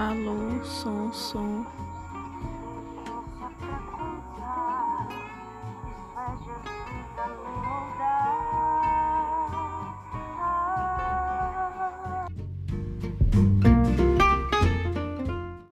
Alô, som, som. Pleasure.